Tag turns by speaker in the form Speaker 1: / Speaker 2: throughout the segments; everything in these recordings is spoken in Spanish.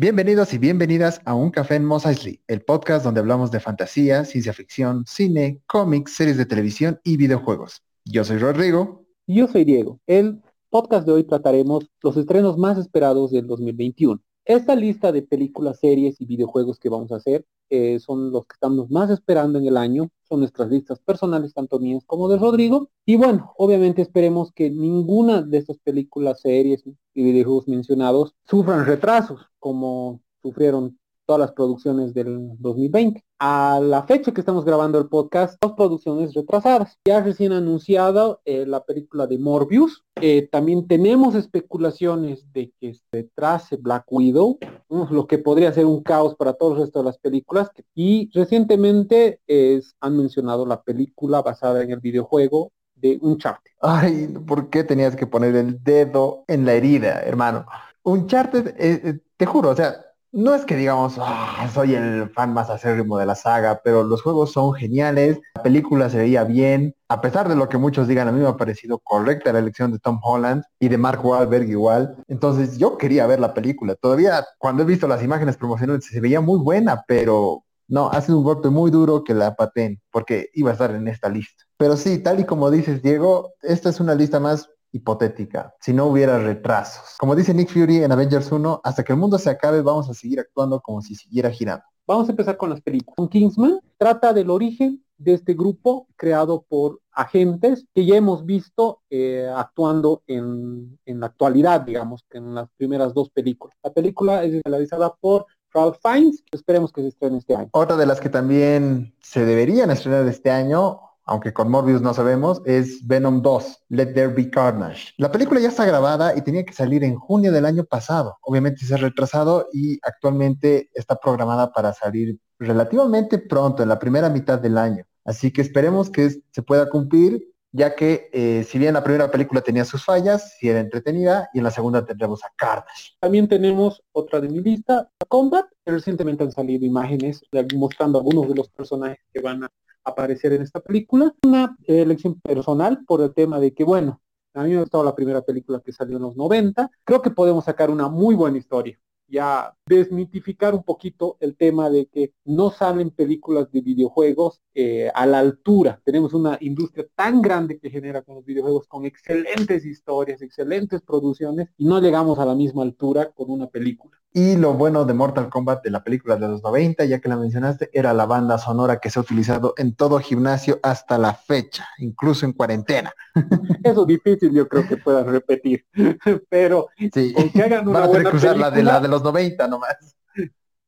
Speaker 1: Bienvenidos y bienvenidas a Un Café en Mos el podcast donde hablamos de fantasía, ciencia ficción, cine, cómics, series de televisión y videojuegos. Yo soy Rodrigo.
Speaker 2: Yo soy Diego. El podcast de hoy trataremos los estrenos más esperados del 2021. Esta lista de películas, series y videojuegos que vamos a hacer eh, son los que estamos más esperando en el año. Son nuestras listas personales, tanto mías como de Rodrigo. Y bueno, obviamente esperemos que ninguna de estas películas, series y videojuegos mencionados sufran retrasos como sufrieron todas las producciones del 2020. A la fecha que estamos grabando el podcast, dos producciones retrasadas. Ya recién anunciada eh, la película de Morbius. Eh, también tenemos especulaciones de que se retrase Black Widow, lo que podría ser un caos para todo el resto de las películas. Y recientemente es, han mencionado la película basada en el videojuego de Uncharted.
Speaker 1: Ay, ¿por qué tenías que poner el dedo en la herida, hermano? Uncharted, eh, te juro, o sea, no es que digamos, ah, soy el fan más acérrimo de la saga, pero los juegos son geniales, la película se veía bien, a pesar de lo que muchos digan, a mí me ha parecido correcta la elección de Tom Holland y de Mark Wahlberg igual. Entonces yo quería ver la película. Todavía cuando he visto las imágenes promocionales se veía muy buena, pero no, ha sido un golpe muy duro que la paten, porque iba a estar en esta lista. Pero sí, tal y como dices, Diego, esta es una lista más hipotética, si no hubiera retrasos. Como dice Nick Fury en Avengers 1, hasta que el mundo se acabe vamos a seguir actuando como si siguiera girando.
Speaker 2: Vamos a empezar con las películas. Kingsman trata del origen de este grupo creado por agentes que ya hemos visto eh, actuando en, en, la actualidad, digamos, que en las primeras dos películas. La película es realizada por Ralph Fiennes, esperemos que se estrene este año.
Speaker 1: Otra de las que también se deberían estrenar este año aunque con Morbius no sabemos, es Venom 2, Let There Be Carnage. La película ya está grabada y tenía que salir en junio del año pasado. Obviamente se ha retrasado y actualmente está programada para salir relativamente pronto, en la primera mitad del año. Así que esperemos que se pueda cumplir, ya que eh, si bien la primera película tenía sus fallas, sí era entretenida, y en la segunda tendremos a Carnage.
Speaker 2: También tenemos otra de mi lista, Combat. Recientemente han salido imágenes mostrando algunos de los personajes que van a aparecer en esta película. Una elección personal por el tema de que, bueno, a mí me ha gustado la primera película que salió en los 90. Creo que podemos sacar una muy buena historia ya desmitificar un poquito el tema de que no salen películas de videojuegos eh, a la altura. Tenemos una industria tan grande que genera con los videojuegos con excelentes historias, excelentes producciones y no llegamos a la misma altura con una película.
Speaker 1: Y lo bueno de Mortal Kombat de la película de los 90, ya que la mencionaste, era la banda sonora que se ha utilizado en todo gimnasio hasta la fecha, incluso en cuarentena.
Speaker 2: Eso es difícil, yo creo que puedan repetir. Pero
Speaker 1: sí. que hagan una Van a usar la de la de los 90 nomás.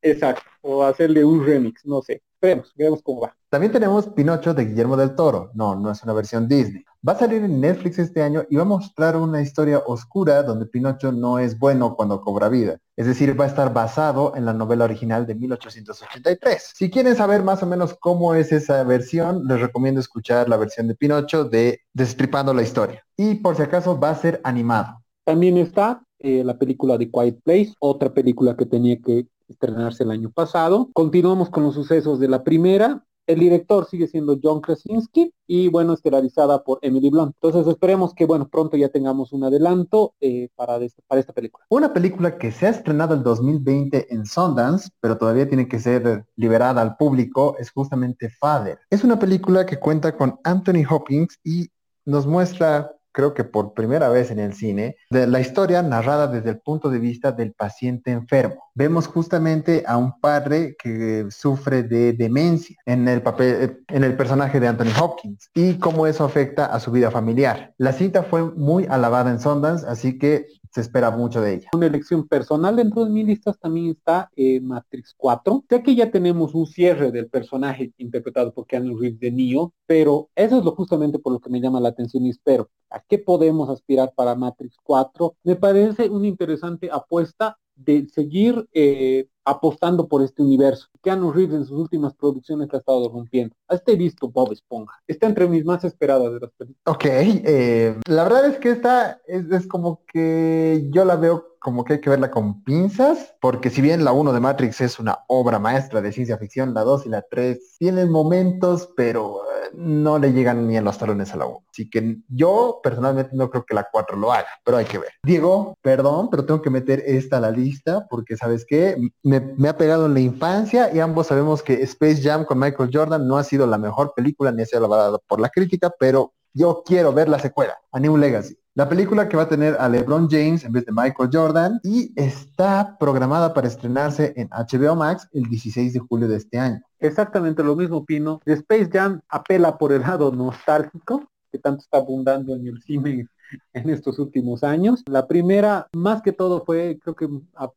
Speaker 2: Exacto, o hacerle un remix, no sé. Esperemos, veamos cómo va.
Speaker 1: También tenemos Pinocho de Guillermo del Toro. No, no es una versión Disney. Va a salir en Netflix este año y va a mostrar una historia oscura donde Pinocho no es bueno cuando cobra vida. Es decir, va a estar basado en la novela original de 1883. Si quieren saber más o menos cómo es esa versión, les recomiendo escuchar la versión de Pinocho de Destripando la historia. Y por si acaso va a ser animado.
Speaker 2: También está eh, la película de Quiet Place, otra película que tenía que estrenarse el año pasado. Continuamos con los sucesos de la primera. El director sigue siendo John Krasinski y bueno, estelarizada por Emily Blunt. Entonces esperemos que bueno, pronto ya tengamos un adelanto eh, para, para esta película.
Speaker 1: Una película que se ha estrenado el 2020 en Sundance, pero todavía tiene que ser liberada al público, es justamente Father. Es una película que cuenta con Anthony Hopkins y nos muestra creo que por primera vez en el cine, de la historia narrada desde el punto de vista del paciente enfermo. Vemos justamente a un padre que sufre de demencia en el papel, en el personaje de Anthony Hopkins y cómo eso afecta a su vida familiar. La cinta fue muy alabada en Sundance, así que se espera mucho de ella.
Speaker 2: Una elección personal dentro de mis listas también está Matrix 4, ya que ya tenemos un cierre del personaje interpretado por Keanu Reeves de Neo, pero eso es lo justamente por lo que me llama la atención y espero. ¿A qué podemos aspirar para Matrix 4? Me parece una interesante apuesta de seguir eh, apostando por este universo. Keanu Reeves en sus últimas producciones ha estado rompiendo. Hasta he visto Bob Esponja. Está entre mis más esperadas de las películas.
Speaker 1: Ok, eh, la verdad es que esta es, es, como que yo la veo como que hay que verla con pinzas, porque si bien la 1 de Matrix es una obra maestra de ciencia ficción, la 2 y la 3 tienen momentos, pero no le llegan ni a los talones a la 1. Así que yo personalmente no creo que la 4 lo haga, pero hay que ver. Diego, perdón, pero tengo que meter esta a la lista porque, ¿sabes qué? Me, me ha pegado en la infancia y ambos sabemos que Space Jam con Michael Jordan no ha sido la mejor película ni ha sido alabada por la crítica, pero yo quiero ver la secuela, A New Legacy. La película que va a tener a LeBron James en vez de Michael Jordan y está programada para estrenarse en HBO Max el 16 de julio de este año.
Speaker 2: Exactamente lo mismo opino. Space Jam apela por el lado nostálgico, que tanto está abundando en el cine en estos últimos años. La primera, más que todo, fue creo que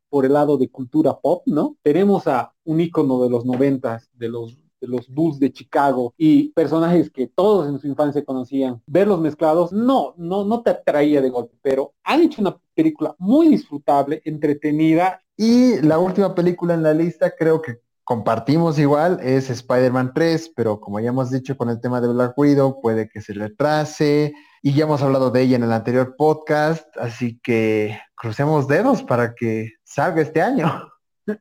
Speaker 2: por el lado de cultura pop, ¿no? Tenemos a un ícono de los noventas, de los los Bulls de Chicago y personajes que todos en su infancia conocían, verlos mezclados, no, no, no te atraía de golpe, pero han hecho una película muy disfrutable, entretenida.
Speaker 1: Y la última película en la lista creo que compartimos igual, es Spider-Man 3, pero como ya hemos dicho con el tema de Black Widow, puede que se retrase. Y ya hemos hablado de ella en el anterior podcast, así que crucemos dedos para que salga este año.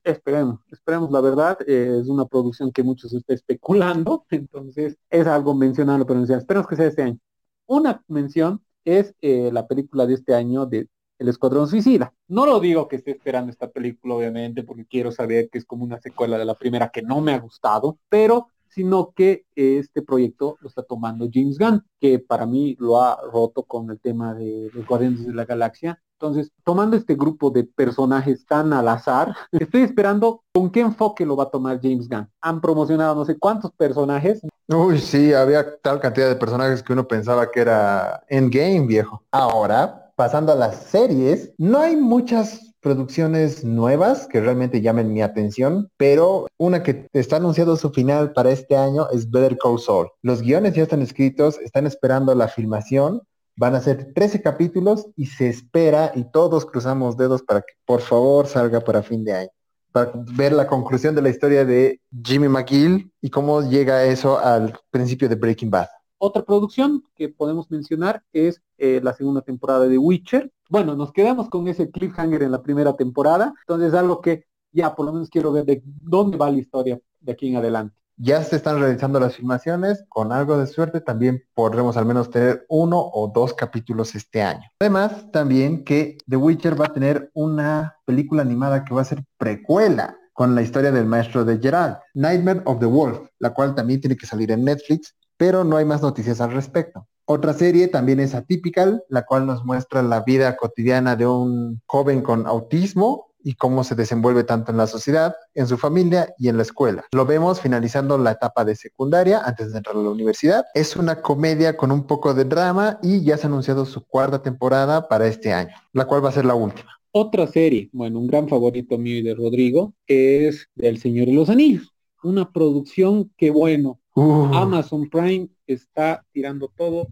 Speaker 2: Esperemos, esperemos la verdad, eh, es una producción que muchos está especulando, entonces es algo mencionarlo, pero esperemos que sea este año. Una mención es eh, la película de este año de El Escuadrón Suicida. No lo digo que esté esperando esta película, obviamente, porque quiero saber que es como una secuela de la primera que no me ha gustado, pero sino que este proyecto lo está tomando James Gunn, que para mí lo ha roto con el tema de los Guardianes de la Galaxia. Entonces, tomando este grupo de personajes tan al azar, estoy esperando con qué enfoque lo va a tomar James Gunn. Han promocionado no sé cuántos personajes.
Speaker 1: Uy, sí, había tal cantidad de personajes que uno pensaba que era Endgame, viejo. Ahora, pasando a las series, no hay muchas producciones nuevas que realmente llamen mi atención, pero una que está anunciado su final para este año es Better Call Saul. Los guiones ya están escritos, están esperando la filmación, van a ser 13 capítulos y se espera y todos cruzamos dedos para que por favor salga para fin de año para ver la conclusión de la historia de Jimmy McGill y cómo llega eso al principio de Breaking Bad.
Speaker 2: Otra producción que podemos mencionar es eh, la segunda temporada de Witcher. Bueno, nos quedamos con ese cliffhanger en la primera temporada, entonces algo que ya por lo menos quiero ver de dónde va la historia de aquí en adelante.
Speaker 1: Ya se están realizando las filmaciones, con algo de suerte también podremos al menos tener uno o dos capítulos este año. Además, también que The Witcher va a tener una película animada que va a ser precuela con la historia del maestro de Gerald, Nightmare of the Wolf, la cual también tiene que salir en Netflix pero no hay más noticias al respecto. Otra serie también es Atypical, la cual nos muestra la vida cotidiana de un joven con autismo y cómo se desenvuelve tanto en la sociedad, en su familia y en la escuela. Lo vemos finalizando la etapa de secundaria antes de entrar a la universidad. Es una comedia con un poco de drama y ya se ha anunciado su cuarta temporada para este año, la cual va a ser la última.
Speaker 2: Otra serie, bueno, un gran favorito mío y de Rodrigo, es El Señor de los Anillos. Una producción que, bueno, Uh. Amazon Prime está tirando todo,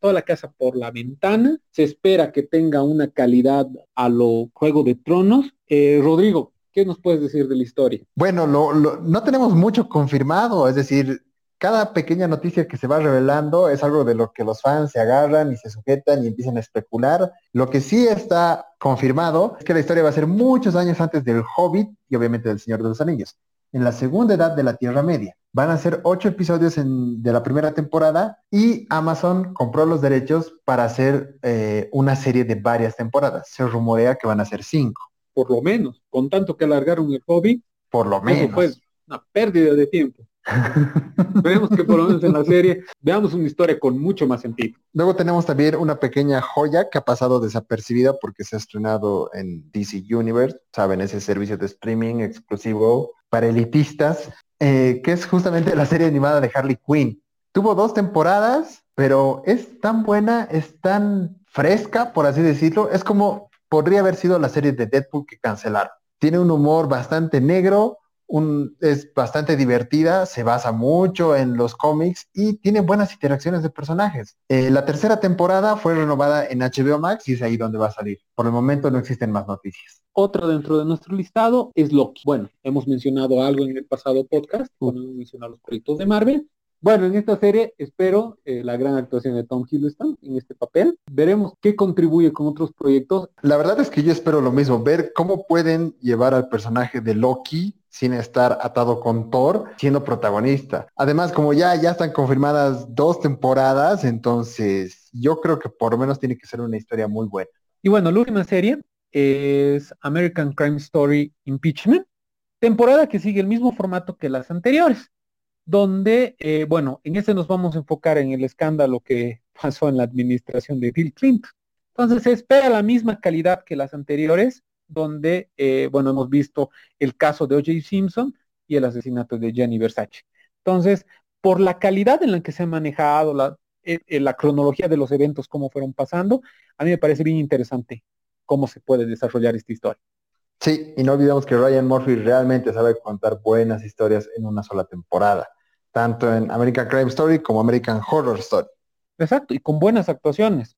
Speaker 2: toda la casa por la ventana. Se espera que tenga una calidad a lo Juego de Tronos. Eh, Rodrigo, ¿qué nos puedes decir de la historia?
Speaker 1: Bueno, no tenemos mucho confirmado, es decir, cada pequeña noticia que se va revelando es algo de lo que los fans se agarran y se sujetan y empiezan a especular. Lo que sí está confirmado es que la historia va a ser muchos años antes del Hobbit y obviamente del Señor de los Anillos en la segunda edad de la Tierra Media. Van a ser ocho episodios de la primera temporada y Amazon compró los derechos para hacer eh, una serie de varias temporadas. Se rumorea que van a ser cinco.
Speaker 2: Por lo menos, con tanto que alargaron el hobby.
Speaker 1: Por lo menos.
Speaker 2: fue una pérdida de tiempo. Esperemos que por lo menos en la serie veamos una historia con mucho más sentido.
Speaker 1: Luego tenemos también una pequeña joya que ha pasado desapercibida porque se ha estrenado en DC Universe, saben, ese servicio de streaming exclusivo para elitistas, eh, que es justamente la serie animada de Harley Quinn. Tuvo dos temporadas, pero es tan buena, es tan fresca, por así decirlo, es como podría haber sido la serie de Deadpool que cancelaron. Tiene un humor bastante negro, es bastante divertida, se basa mucho en los cómics y tiene buenas interacciones de personajes. Eh, la tercera temporada fue renovada en HBO Max y es ahí donde va a salir. Por el momento no existen más noticias.
Speaker 2: Otro dentro de nuestro listado es Loki. Bueno, hemos mencionado algo en el pasado podcast, cuando hemos mencionado los proyectos de Marvel. Bueno, en esta serie espero eh, la gran actuación de Tom Hiddleston en este papel. Veremos qué contribuye con otros proyectos.
Speaker 1: La verdad es que yo espero lo mismo, ver cómo pueden llevar al personaje de Loki sin estar atado con Thor siendo protagonista. Además, como ya, ya están confirmadas dos temporadas, entonces yo creo que por lo menos tiene que ser una historia muy buena.
Speaker 2: Y bueno, la última serie es American Crime Story Impeachment, temporada que sigue el mismo formato que las anteriores, donde, eh, bueno, en este nos vamos a enfocar en el escándalo que pasó en la administración de Bill Clinton. Entonces se espera la misma calidad que las anteriores, donde, eh, bueno, hemos visto el caso de O.J. Simpson y el asesinato de Gianni Versace. Entonces, por la calidad en la que se ha manejado, la, eh, eh, la cronología de los eventos, cómo fueron pasando, a mí me parece bien interesante cómo se puede desarrollar esta historia.
Speaker 1: Sí, y no olvidemos que Ryan Murphy realmente sabe contar buenas historias en una sola temporada, tanto en American Crime Story como American Horror Story.
Speaker 2: Exacto, y con buenas actuaciones.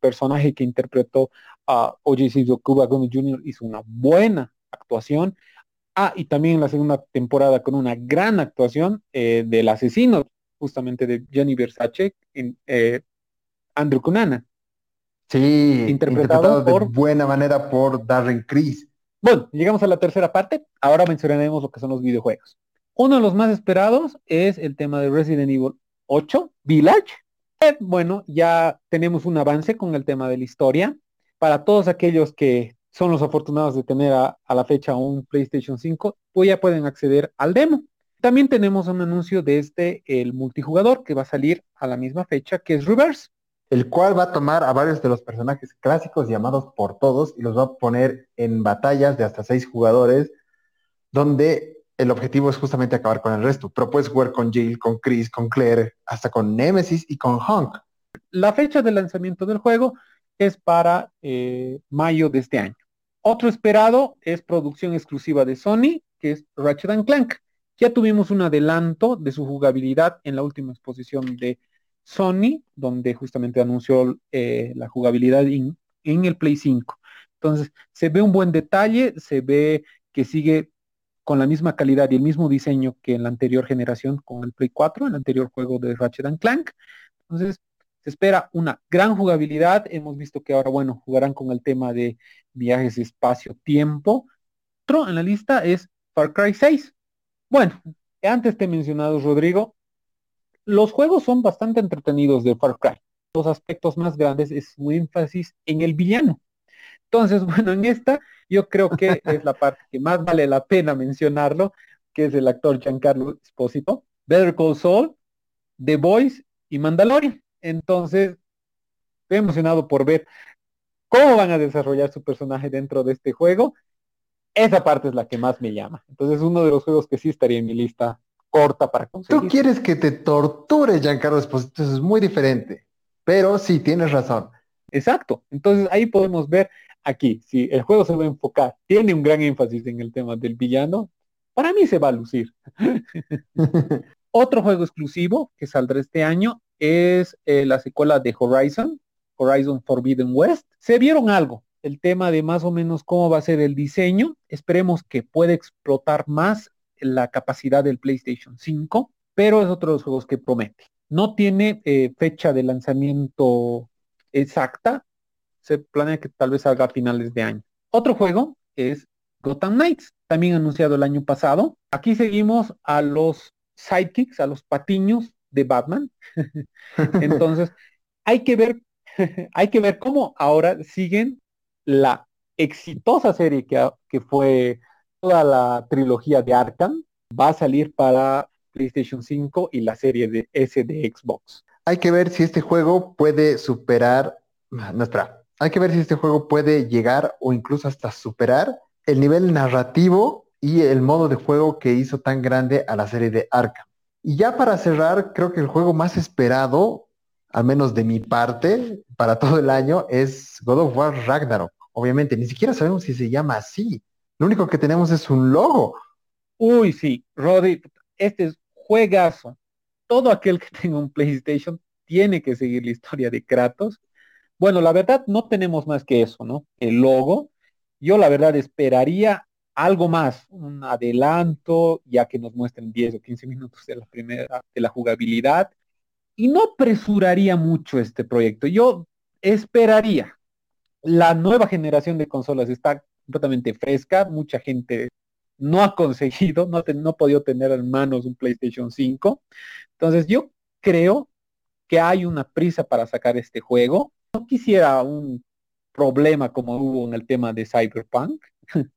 Speaker 2: personaje que interpretó a O.J. Simpson, Cuba Gooding Jr. hizo una buena actuación. Ah, y también en la segunda temporada con una gran actuación eh, del asesino, justamente de Jenny Versace, en, eh, Andrew Cunanan.
Speaker 1: Sí, interpretado, de buena manera por Darren Criss.
Speaker 2: Bueno, llegamos a la tercera parte. Ahora mencionaremos lo que son los videojuegos. Uno de los más esperados es el tema de Resident Evil 8, Village. Eh, bueno, ya tenemos un avance con el tema de la historia para todos aquellos que son los afortunados de tener a, la fecha un PlayStation 5, pues ya pueden acceder al demo. También tenemos un anuncio de este, el multijugador, que va a salir a la misma fecha, que es Reverse.
Speaker 1: El cual va a tomar a varios de los personajes clásicos llamados por todos y los va a poner en batallas de hasta seis jugadores, donde el objetivo es justamente acabar con el resto. Pero puedes jugar con Jill, con Chris, con Claire, hasta con Nemesis y con Hunk.
Speaker 2: La fecha de lanzamiento del juego es para eh, mayo de este año. Otro esperado es producción exclusiva de Sony, que es Ratchet Clank. Ya tuvimos un adelanto de su jugabilidad en la última exposición de Sony, donde justamente anunció eh, la jugabilidad en el Play 5. Entonces, se ve un buen detalle, se ve que sigue con la misma calidad y el mismo diseño que en la anterior generación con el Play 4, el anterior juego de Ratchet Clank. Entonces, se espera una gran jugabilidad. Hemos visto que ahora, bueno, jugarán con el tema de viajes espacio-tiempo. Otro en la lista es Far Cry 6. Bueno, antes te he mencionado, Rodrigo, los juegos son bastante entretenidos de Far Cry. Los aspectos más grandes es su énfasis en el villano. Entonces, bueno, en esta yo creo que es la parte que más vale la pena mencionarlo, que es el actor Giancarlo Esposito, Better Call Saul, The Boys y Mandalorian. Entonces, estoy emocionado por ver cómo van a desarrollar su personaje dentro de este juego. Esa parte es la que más me llama. Entonces, uno de los juegos que sí estaría en mi lista corta para conseguir.
Speaker 1: Tú quieres que te torture, Giancarlo Esposito, eso es muy diferente. Pero sí, tienes razón.
Speaker 2: Exacto. Entonces, ahí podemos ver aquí, si el juego se va a enfocar, tiene un gran énfasis en el tema del villano, para mí se va a lucir. Otro juego exclusivo que saldrá este año es eh, la secuela de Horizon, Horizon Forbidden West. Se vieron algo, el tema de más o menos cómo va a ser el diseño. Esperemos que pueda explotar más la capacidad del PlayStation 5, pero es otro de los juegos que promete. No tiene eh, fecha de lanzamiento exacta, se planea que tal vez salga a finales de año. Otro juego es Gotham Knights, también anunciado el año pasado. Aquí seguimos a los sidekicks, a los patiños de Batman. Entonces, hay que ver, hay que ver cómo ahora siguen la exitosa serie que, que fue toda la trilogía de Arkham. Va a salir para PlayStation 5 y la serie de S de Xbox.
Speaker 1: Hay que ver si este juego puede superar, no espera, hay que ver si este juego puede llegar o incluso hasta superar el nivel narrativo y el modo de juego que hizo tan grande a la serie de Arkham. Y ya para cerrar, creo que el juego más esperado, al menos de mi parte, para todo el año, es God of War Ragnarok. Obviamente, ni siquiera sabemos si se llama así. Lo único que tenemos es un logo.
Speaker 2: Uy, sí, Roddy, este es juegazo. Todo aquel que tenga un PlayStation tiene que seguir la historia de Kratos. Bueno, la verdad no tenemos más que eso, ¿no? El logo. Yo la verdad esperaría algo más, un adelanto, ya que nos muestren 10 o 15 minutos de la primera, de la jugabilidad. Y no apresuraría mucho este proyecto. Yo esperaría. La nueva generación de consolas está completamente fresca, mucha gente no ha conseguido, no, no ha podido tener en manos un PlayStation 5. Entonces yo creo que hay una prisa para sacar este juego. No quisiera un problema como hubo en el tema de Cyberpunk.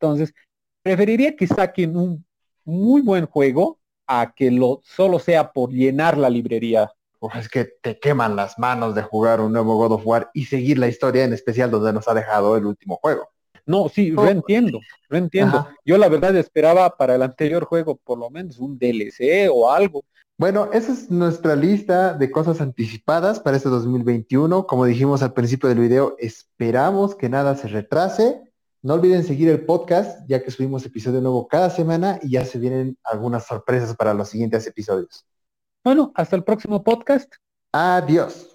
Speaker 2: Entonces, preferiría que saquen un muy buen juego a que lo solo sea por llenar la librería.
Speaker 1: es que te queman las manos de jugar un nuevo God of War y seguir la historia, en especial donde nos ha dejado el último juego.
Speaker 2: No, sí, lo entiendo, lo entiendo. Yo la verdad esperaba para el anterior juego por lo menos un DLC o algo.
Speaker 1: Bueno, esa es nuestra lista de cosas anticipadas para este 2021. Como dijimos al principio del video, esperamos que nada se retrase. No olviden seguir el podcast, ya que subimos episodio nuevo cada semana y ya se vienen algunas sorpresas para los siguientes episodios.
Speaker 2: Bueno, hasta el próximo podcast.
Speaker 1: Adiós.